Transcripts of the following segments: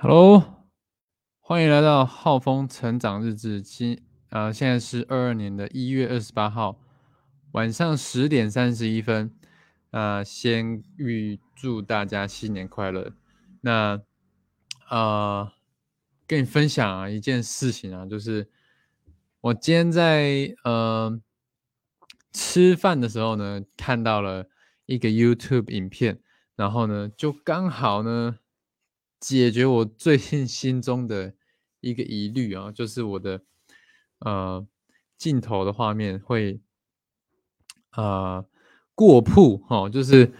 Hello，欢迎来到浩峰成长日志。今呃，现在是二二年的一月二十八号晚上十点三十一分。呃，先预祝大家新年快乐。那呃，跟你分享啊一件事情啊，就是我今天在呃吃饭的时候呢，看到了一个 YouTube 影片，然后呢，就刚好呢。解决我最近心中的一个疑虑啊，就是我的呃镜头的画面会呃过曝哦，就是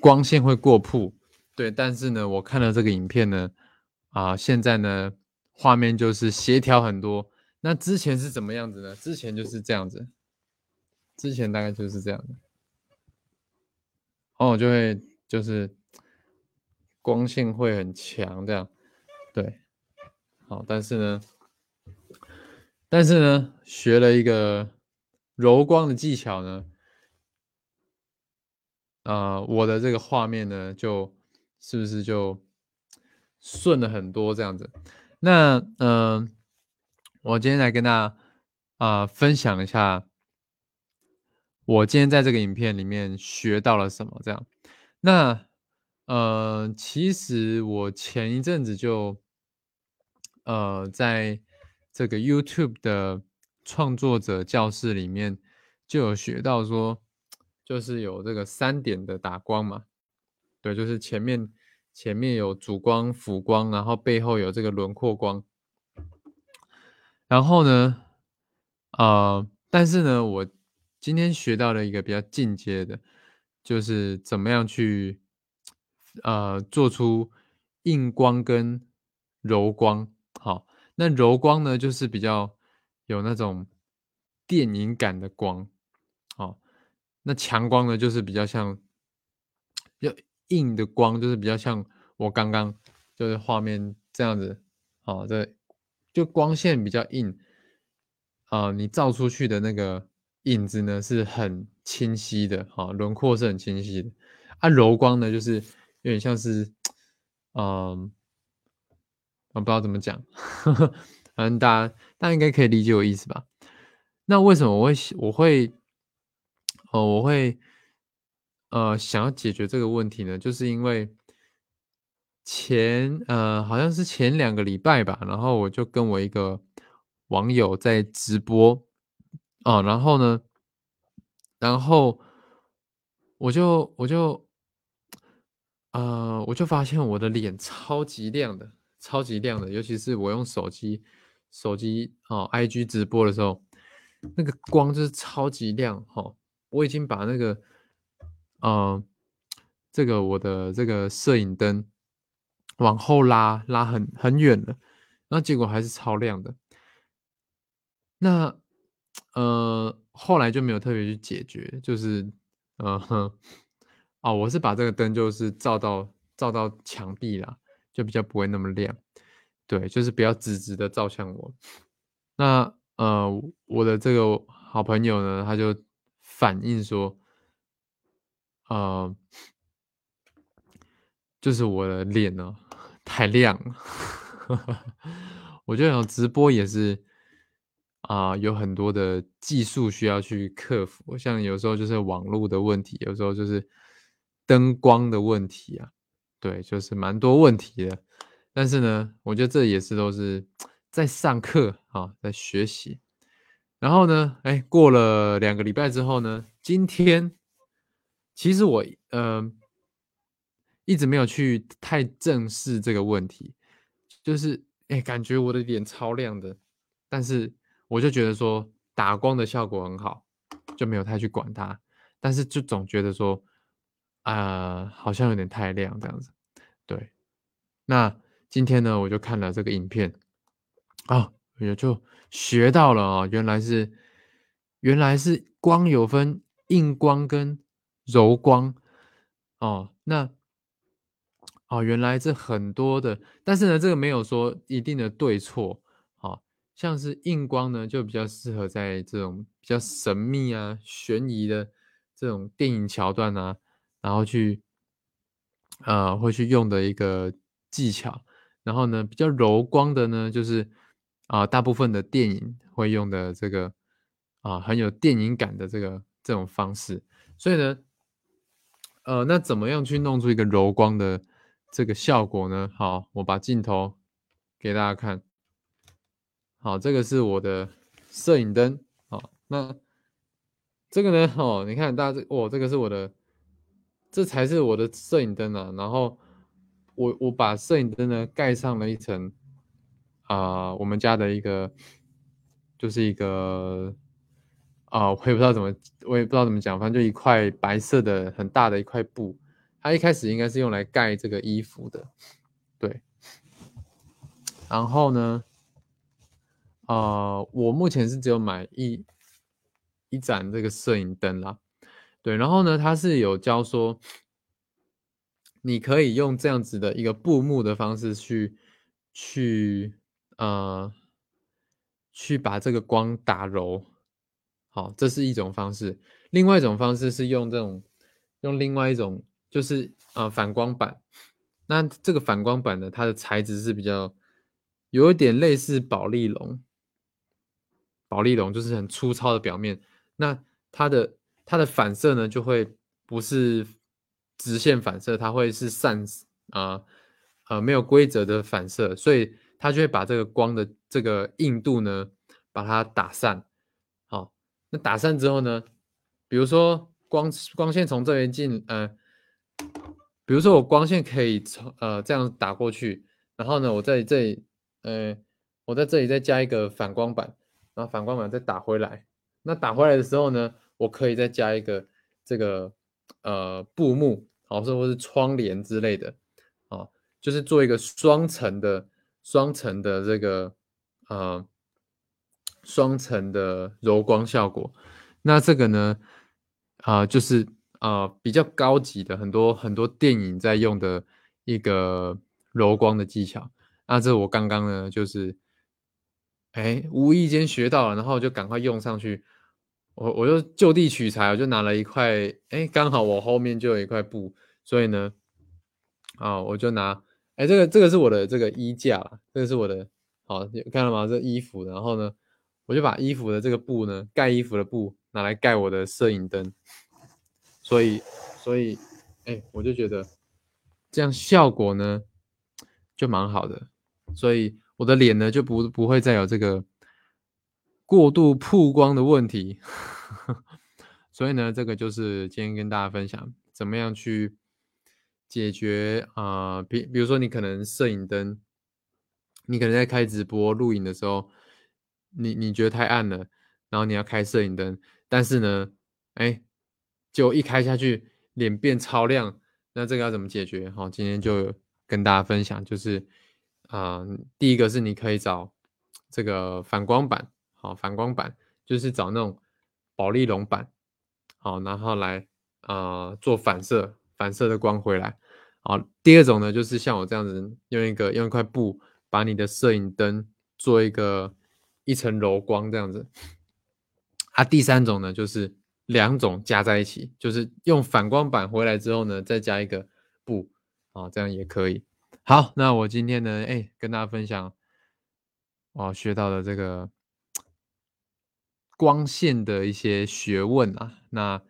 光线会过曝。对，但是呢，我看了这个影片呢，啊，现在呢画面就是协调很多。那之前是怎么样子呢？之前就是这样子，之前大概就是这样的。哦，就会就是。光线会很强，这样，对，好，但是呢，但是呢，学了一个柔光的技巧呢，啊，我的这个画面呢，就是不是就顺了很多这样子？那，嗯，我今天来跟大家啊分享一下，我今天在这个影片里面学到了什么？这样，那。呃，其实我前一阵子就，呃，在这个 YouTube 的创作者教室里面就有学到说，就是有这个三点的打光嘛，对，就是前面前面有主光、辅光，然后背后有这个轮廓光，然后呢，呃，但是呢，我今天学到了一个比较进阶的，就是怎么样去。呃，做出硬光跟柔光，好，那柔光呢，就是比较有那种电影感的光，好，那强光呢，就是比较像要硬的光，就是比较像我刚刚就是画面这样子，好，这就光线比较硬，啊，你照出去的那个影子呢是很清晰的，好，轮廓是很清晰的，啊，柔光呢就是。有点像是，嗯，我不知道怎么讲，反正大家大家应该可以理解我意思吧？那为什么我会我会，哦，我会，呃，想要解决这个问题呢？就是因为前呃，好像是前两个礼拜吧，然后我就跟我一个网友在直播，啊，然后呢，然后我就我就。呃，我就发现我的脸超级亮的，超级亮的，尤其是我用手机，手机哦，IG 直播的时候，那个光就是超级亮哈。我已经把那个，呃，这个我的这个摄影灯往后拉，拉很很远了，那结果还是超亮的。那呃，后来就没有特别去解决，就是，嗯哼。哦，我是把这个灯就是照到照到墙壁啦，就比较不会那么亮。对，就是不要直直的照向我。那呃，我的这个好朋友呢，他就反映说，呃，就是我的脸呢太亮了。我觉得直播也是啊，有很多的技术需要去克服，像有时候就是网络的问题，有时候就是。灯光的问题啊，对，就是蛮多问题的。但是呢，我觉得这也是都是在上课啊，在学习。然后呢，哎，过了两个礼拜之后呢，今天其实我呃一直没有去太正视这个问题，就是哎，感觉我的脸超亮的，但是我就觉得说打光的效果很好，就没有太去管它。但是就总觉得说。啊，好像有点太亮这样子，对。那今天呢，我就看了这个影片，啊，也就学到了啊，原来是原来是光有分硬光跟柔光哦。那哦，原来这很多的，但是呢，这个没有说一定的对错，好像是硬光呢，就比较适合在这种比较神秘啊、悬疑的这种电影桥段啊。然后去，呃，会去用的一个技巧。然后呢，比较柔光的呢，就是啊，大部分的电影会用的这个啊，很有电影感的这个这种方式。所以呢，呃，那怎么样去弄出一个柔光的这个效果呢？好，我把镜头给大家看。好，这个是我的摄影灯。好，那这个呢？哦，你看，大家这，哦，这个是我的，这才是我的摄影灯啊。然后。我我把摄影灯呢盖上了一层，啊，我们家的一个，就是一个，啊，我也不知道怎么，我也不知道怎么讲，反正就一块白色的很大的一块布，它一开始应该是用来盖这个衣服的，对。然后呢，啊，我目前是只有买一一盏这个摄影灯啦，对。然后呢，它是有教说。你可以用这样子的一个布幕的方式去，去呃，去把这个光打柔，好，这是一种方式。另外一种方式是用这种，用另外一种，就是呃反光板。那这个反光板呢，它的材质是比较有一点类似宝丽龙，宝丽龙就是很粗糙的表面。那它的它的反射呢，就会不是。直线反射，它会是散啊呃没有规则的反射，所以它就会把这个光的这个硬度呢，把它打散。好，那打散之后呢，比如说光光线从这边进，呃，比如说我光线可以从呃这样打过去，然后呢，我在这里，呃，我在这里再加一个反光板，然后反光板再打回来。那打回来的时候呢，我可以再加一个这个。呃，布幕，好，甚或是窗帘之类的，啊，就是做一个双层的、双层的这个呃，双层的柔光效果。那这个呢，啊，就是啊比较高级的，很多很多电影在用的一个柔光的技巧。那这我刚刚呢，就是哎无意间学到了，然后就赶快用上去。我我就就地取材，我就拿了一块，哎，刚好我后面就有一块布，所以呢，啊，我就拿，哎，这个这个是我的这个衣架，这个是我的，好，看到吗？这衣服，然后呢，我就把衣服的这个布呢，盖衣服的布拿来盖我的摄影灯，所以，所以，哎，我就觉得这样效果呢就蛮好的，所以我的脸呢就不不会再有这个。过度曝光的问题，所以呢，这个就是今天跟大家分享怎么样去解决啊，比比如说你可能摄影灯，你可能在开直播录影的时候，你你觉得太暗了，然后你要开摄影灯，但是呢，哎，就一开下去脸变超亮，那这个要怎么解决？好，今天就跟大家分享，就是啊，第一个是你可以找这个反光板。哦，反光板就是找那种宝丽龙板，好，然后来啊做反射，反射的光回来。好，第二种呢，就是像我这样子，用一个用一块布把你的摄影灯做一个一层柔光这样子。啊，第三种呢，就是两种加在一起，就是用反光板回来之后呢，再加一个布，啊，这样也可以。好，那我今天呢，哎，跟大家分享我学到的这个。光线的一些学问啊，那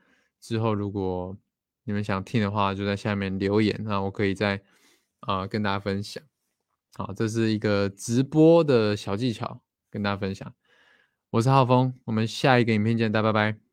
之后如果你们想听的话，就在下面留言，那我可以再啊跟大家分享。好，这是一个直播的小技巧，跟大家分享。我是浩峰，我们下一个影片见，大家拜拜。